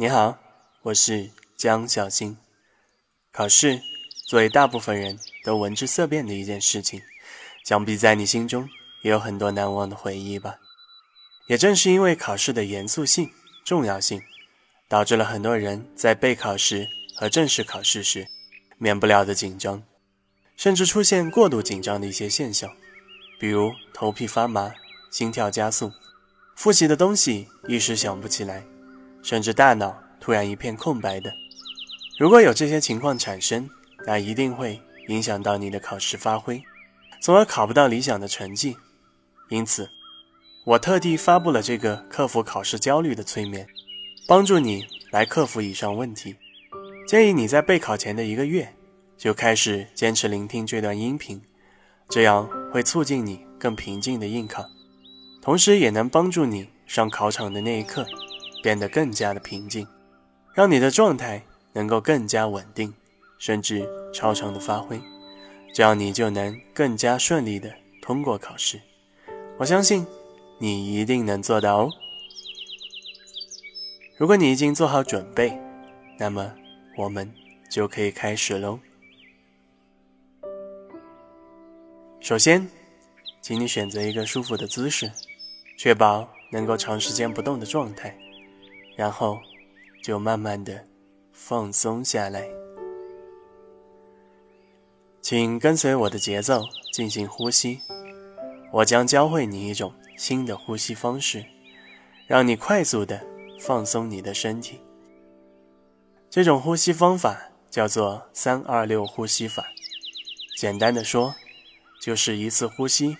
你好，我是江小新。考试作为大部分人都闻之色变的一件事情，想必在你心中也有很多难忘的回忆吧。也正是因为考试的严肃性、重要性，导致了很多人在备考时和正式考试时免不了的紧张，甚至出现过度紧张的一些现象，比如头皮发麻、心跳加速。复习的东西一时想不起来，甚至大脑突然一片空白的。如果有这些情况产生，那一定会影响到你的考试发挥，从而考不到理想的成绩。因此，我特地发布了这个克服考试焦虑的催眠，帮助你来克服以上问题。建议你在备考前的一个月就开始坚持聆听这段音频，这样会促进你更平静的应考。同时，也能帮助你上考场的那一刻变得更加的平静，让你的状态能够更加稳定，甚至超常的发挥，这样你就能更加顺利的通过考试。我相信你一定能做到哦。如果你已经做好准备，那么我们就可以开始喽。首先，请你选择一个舒服的姿势。确保能够长时间不动的状态，然后就慢慢的放松下来。请跟随我的节奏进行呼吸，我将教会你一种新的呼吸方式，让你快速的放松你的身体。这种呼吸方法叫做三二六呼吸法。简单的说，就是一次呼吸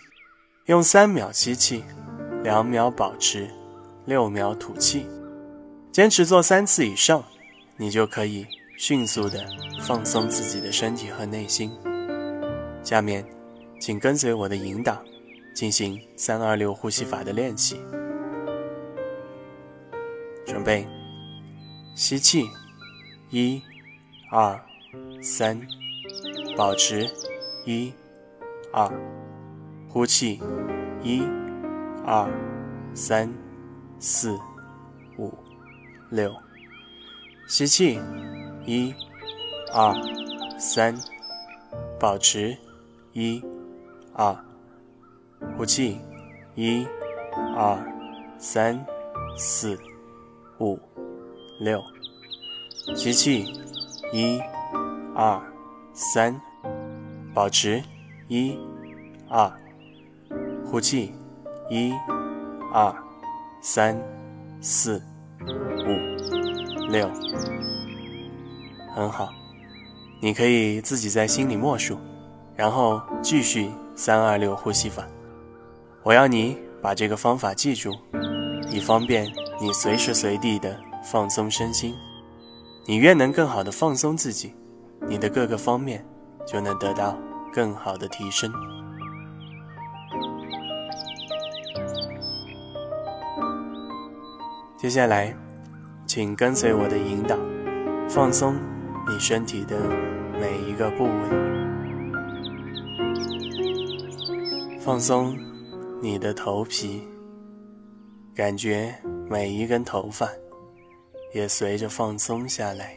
用三秒吸气。两秒保持，六秒吐气，坚持做三次以上，你就可以迅速的放松自己的身体和内心。下面，请跟随我的引导，进行三二六呼吸法的练习。准备，吸气，一、二、三，保持，一、二，呼气，一。二、三、四、六，吸气，一、二、三，保持，一、二，呼气，一、二、三、四、五、六，吸气，一、二、三，保持，一、二，呼气。一、二、三、四、五、六，很好。你可以自己在心里默数，然后继续三二六呼吸法。我要你把这个方法记住，以方便你随时随地的放松身心。你越能更好的放松自己，你的各个方面就能得到更好的提升。接下来，请跟随我的引导，放松你身体的每一个部位，放松你的头皮，感觉每一根头发也随着放松下来，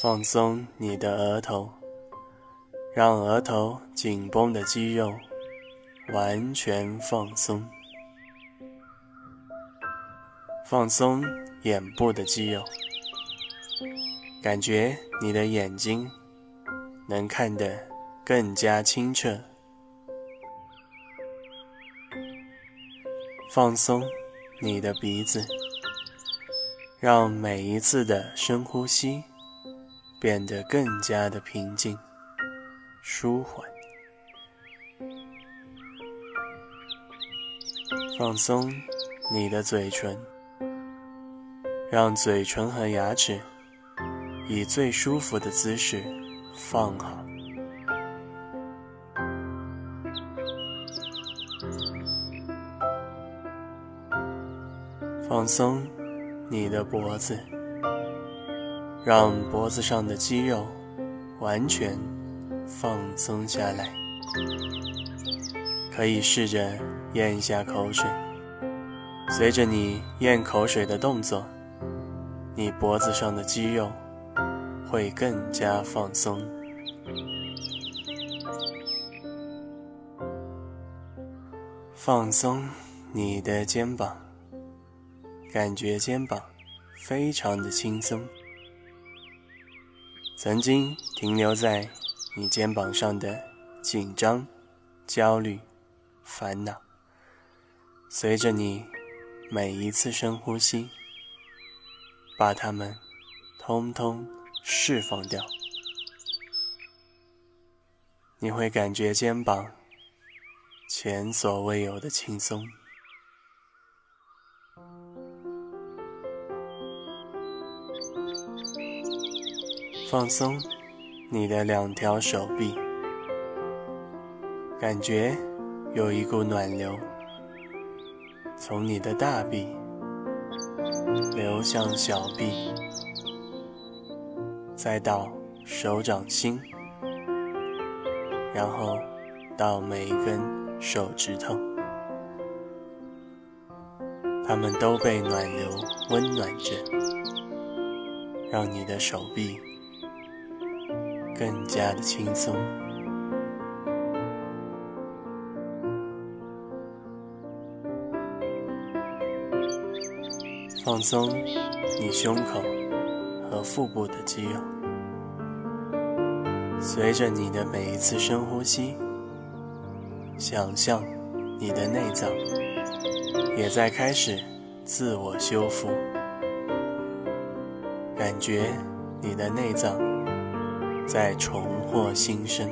放松你的额头，让额头紧绷的肌肉完全放松。放松眼部的肌肉，感觉你的眼睛能看得更加清澈。放松你的鼻子，让每一次的深呼吸变得更加的平静、舒缓。放松你的嘴唇。让嘴唇和牙齿以最舒服的姿势放好，放松你的脖子，让脖子上的肌肉完全放松下来。可以试着咽一下口水，随着你咽口水的动作，你脖子上的肌肉会更加放松。放松你的肩膀，感觉肩膀非常的轻松。曾经停留在你肩膀上的紧张、焦虑、烦恼，随着你。每一次深呼吸，把它们通通释放掉，你会感觉肩膀前所未有的轻松。放松你的两条手臂，感觉有一股暖流。从你的大臂流向小臂，再到手掌心，然后到每一根手指头，它们都被暖流温暖着，让你的手臂更加的轻松。放松你胸口和腹部的肌肉，随着你的每一次深呼吸，想象你的内脏也在开始自我修复，感觉你的内脏在重获新生，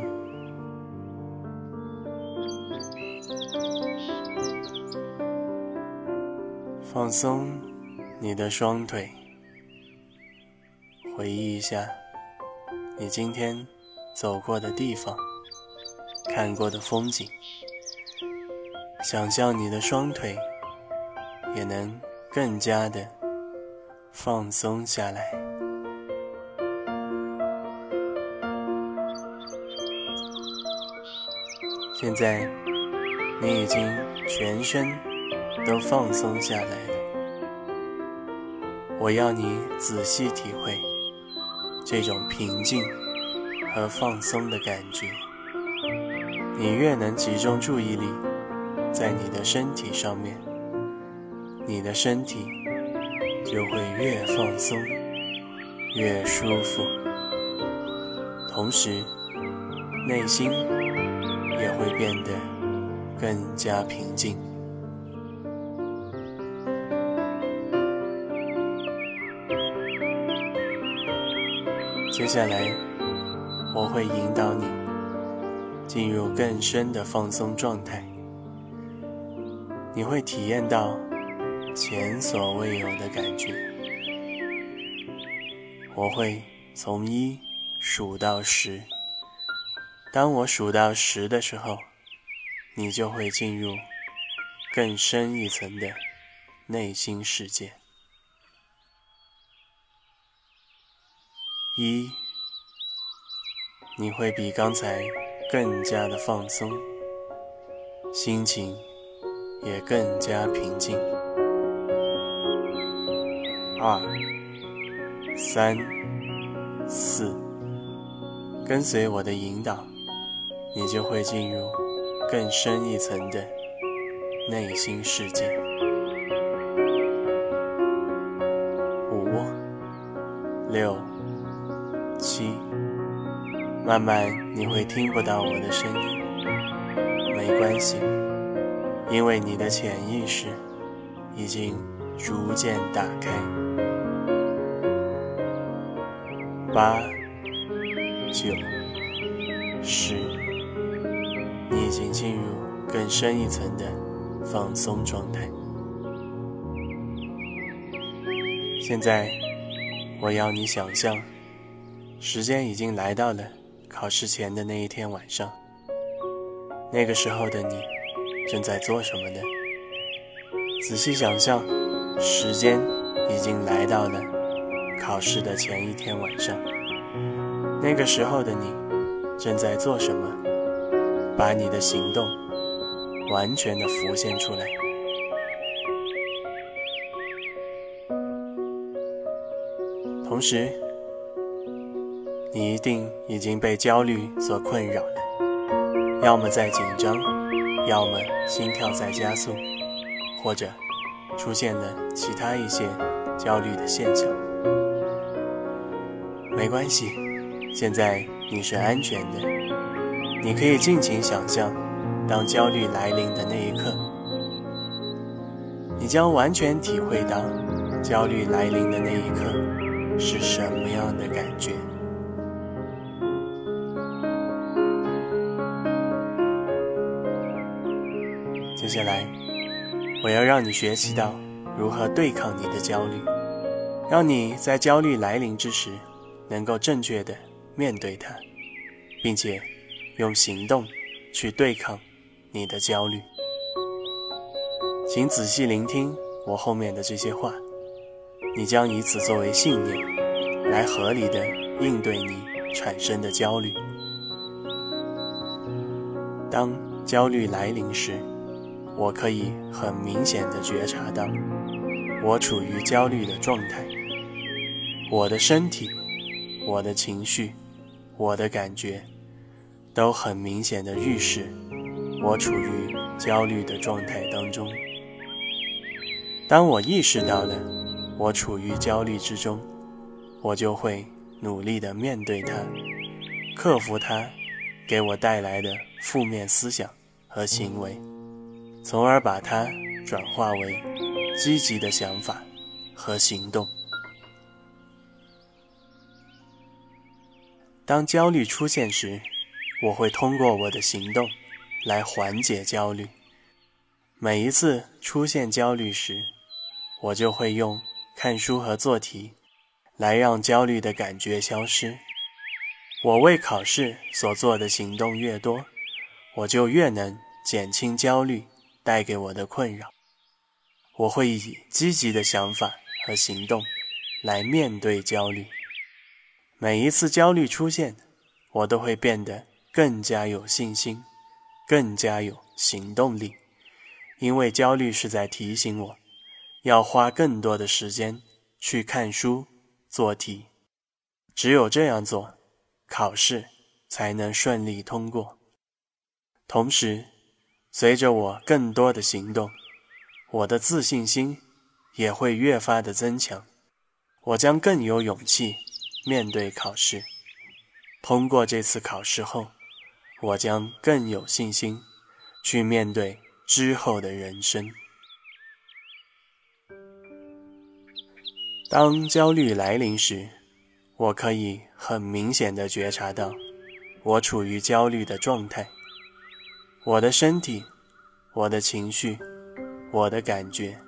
放松。你的双腿，回忆一下你今天走过的地方，看过的风景，想象你的双腿也能更加的放松下来。现在你已经全身都放松下来。我要你仔细体会这种平静和放松的感觉。你越能集中注意力在你的身体上面，你的身体就会越放松越舒服，同时内心也会变得更加平静。接下来，我会引导你进入更深的放松状态。你会体验到前所未有的感觉。我会从一数到十，当我数到十的时候，你就会进入更深一层的内心世界。一，你会比刚才更加的放松，心情也更加平静。二、三、四，跟随我的引导，你就会进入更深一层的内心世界。五、六。七，慢慢你会听不到我的声音，没关系，因为你的潜意识已经逐渐打开。八、九、十，你已经进入更深一层的放松状态。现在，我要你想象。时间已经来到了考试前的那一天晚上，那个时候的你正在做什么呢？仔细想象，时间已经来到了考试的前一天晚上。那个时候的你正在做什么？把你的行动完全的浮现出来。同时。你一定已经被焦虑所困扰了，要么在紧张，要么心跳在加速，或者出现了其他一些焦虑的现象。没关系，现在你是安全的，你可以尽情想象，当焦虑来临的那一刻，你将完全体会到焦虑来临的那一刻是什么样的感觉。接下来，我要让你学习到如何对抗你的焦虑，让你在焦虑来临之时。能够正确的面对它，并且用行动去对抗你的焦虑。请仔细聆听我后面的这些话，你将以此作为信念，来合理的应对你产生的焦虑。当焦虑来临时，我可以很明显的觉察到，我处于焦虑的状态，我的身体。我的情绪，我的感觉，都很明显的预示我处于焦虑的状态当中。当我意识到了我处于焦虑之中，我就会努力的面对它，克服它给我带来的负面思想和行为，从而把它转化为积极的想法和行动。当焦虑出现时，我会通过我的行动来缓解焦虑。每一次出现焦虑时，我就会用看书和做题来让焦虑的感觉消失。我为考试所做的行动越多，我就越能减轻焦虑带给我的困扰。我会以积极的想法和行动来面对焦虑。每一次焦虑出现，我都会变得更加有信心，更加有行动力，因为焦虑是在提醒我，要花更多的时间去看书、做题。只有这样做，考试才能顺利通过。同时，随着我更多的行动，我的自信心也会越发的增强，我将更有勇气。面对考试，通过这次考试后，我将更有信心去面对之后的人生。当焦虑来临时，我可以很明显的觉察到我处于焦虑的状态，我的身体、我的情绪、我的感觉，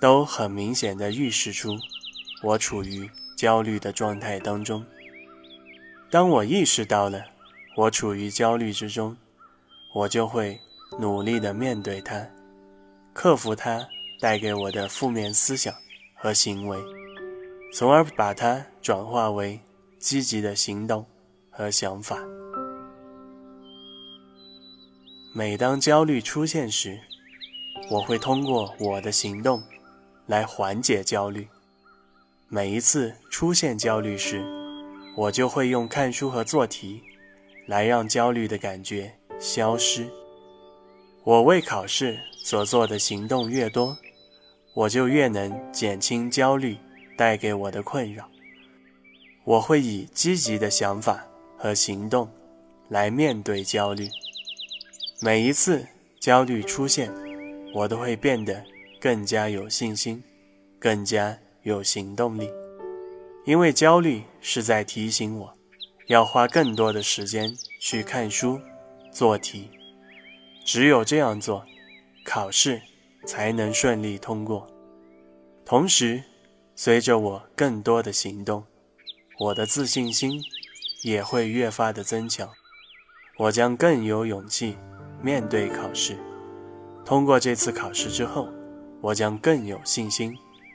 都很明显的预示出我处于。焦虑的状态当中，当我意识到了我处于焦虑之中，我就会努力的面对它，克服它带给我的负面思想和行为，从而把它转化为积极的行动和想法。每当焦虑出现时，我会通过我的行动来缓解焦虑。每一次出现焦虑时，我就会用看书和做题来让焦虑的感觉消失。我为考试所做的行动越多，我就越能减轻焦虑带给我的困扰。我会以积极的想法和行动来面对焦虑。每一次焦虑出现，我都会变得更加有信心，更加。有行动力，因为焦虑是在提醒我，要花更多的时间去看书、做题。只有这样做，考试才能顺利通过。同时，随着我更多的行动，我的自信心也会越发的增强。我将更有勇气面对考试。通过这次考试之后，我将更有信心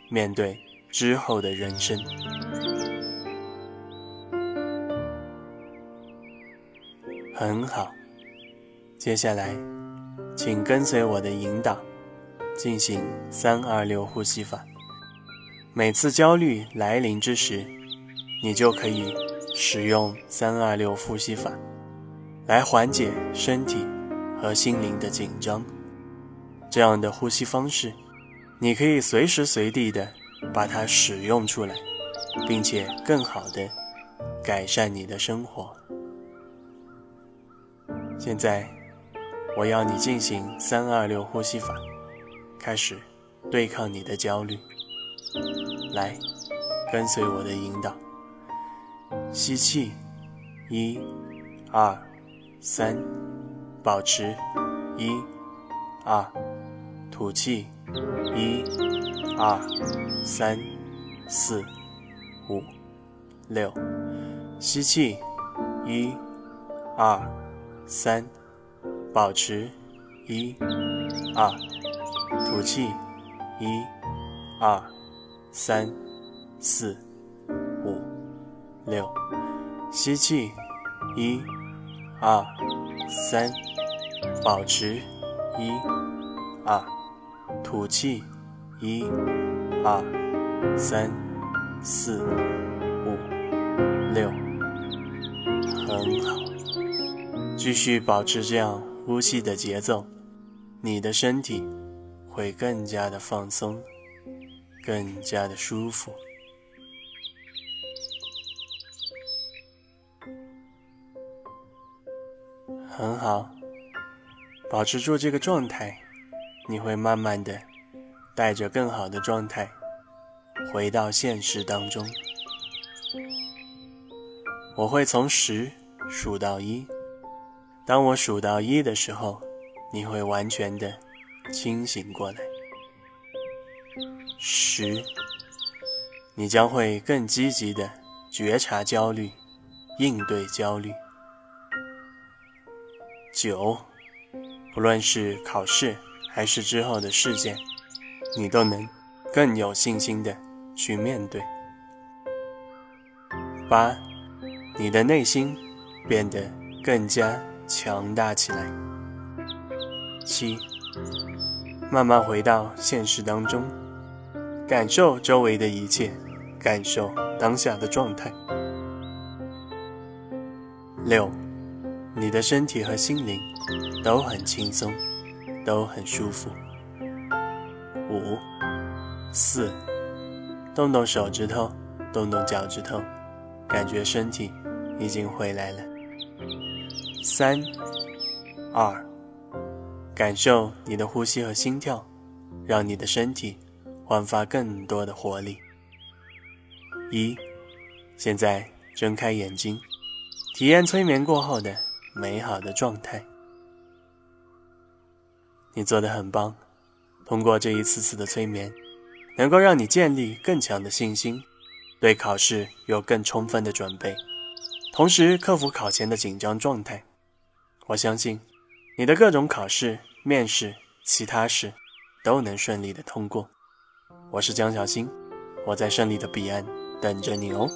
面对。之后的人生很好。接下来，请跟随我的引导，进行三二六呼吸法。每次焦虑来临之时，你就可以使用三二六呼吸法来缓解身体和心灵的紧张。这样的呼吸方式，你可以随时随地的把它使用出来，并且更好的改善你的生活。现在，我要你进行三二六呼吸法，开始对抗你的焦虑。来，跟随我的引导。吸气，一、二、三，保持，一、二，吐气，一、二、三、四、五、六，吸气，一、二、三，保持，一、二，吐气，一、二、三、四。五六，吸气，一、二、三，保持，一、二，吐气，一、二、三、四、五、六，很好，继续保持这样呼吸的节奏，你的身体会更加的放松，更加的舒服。很好，保持住这个状态，你会慢慢的带着更好的状态回到现实当中。我会从十数到一，当我数到一的时候，你会完全的清醒过来。十，你将会更积极的觉察焦虑，应对焦虑。九，不论是考试还是之后的事件，你都能更有信心的去面对。八，你的内心变得更加强大起来。七，慢慢回到现实当中，感受周围的一切，感受当下的状态。六。你的身体和心灵都很轻松，都很舒服。五、四，动动手指头，动动脚趾头，感觉身体已经回来了。三、二，感受你的呼吸和心跳，让你的身体焕发更多的活力。一，现在睁开眼睛，体验催眠过后的。美好的状态，你做的很棒。通过这一次次的催眠，能够让你建立更强的信心，对考试有更充分的准备，同时克服考前的紧张状态。我相信，你的各种考试、面试、其他事都能顺利的通过。我是江小新，我在胜利的彼岸等着你哦。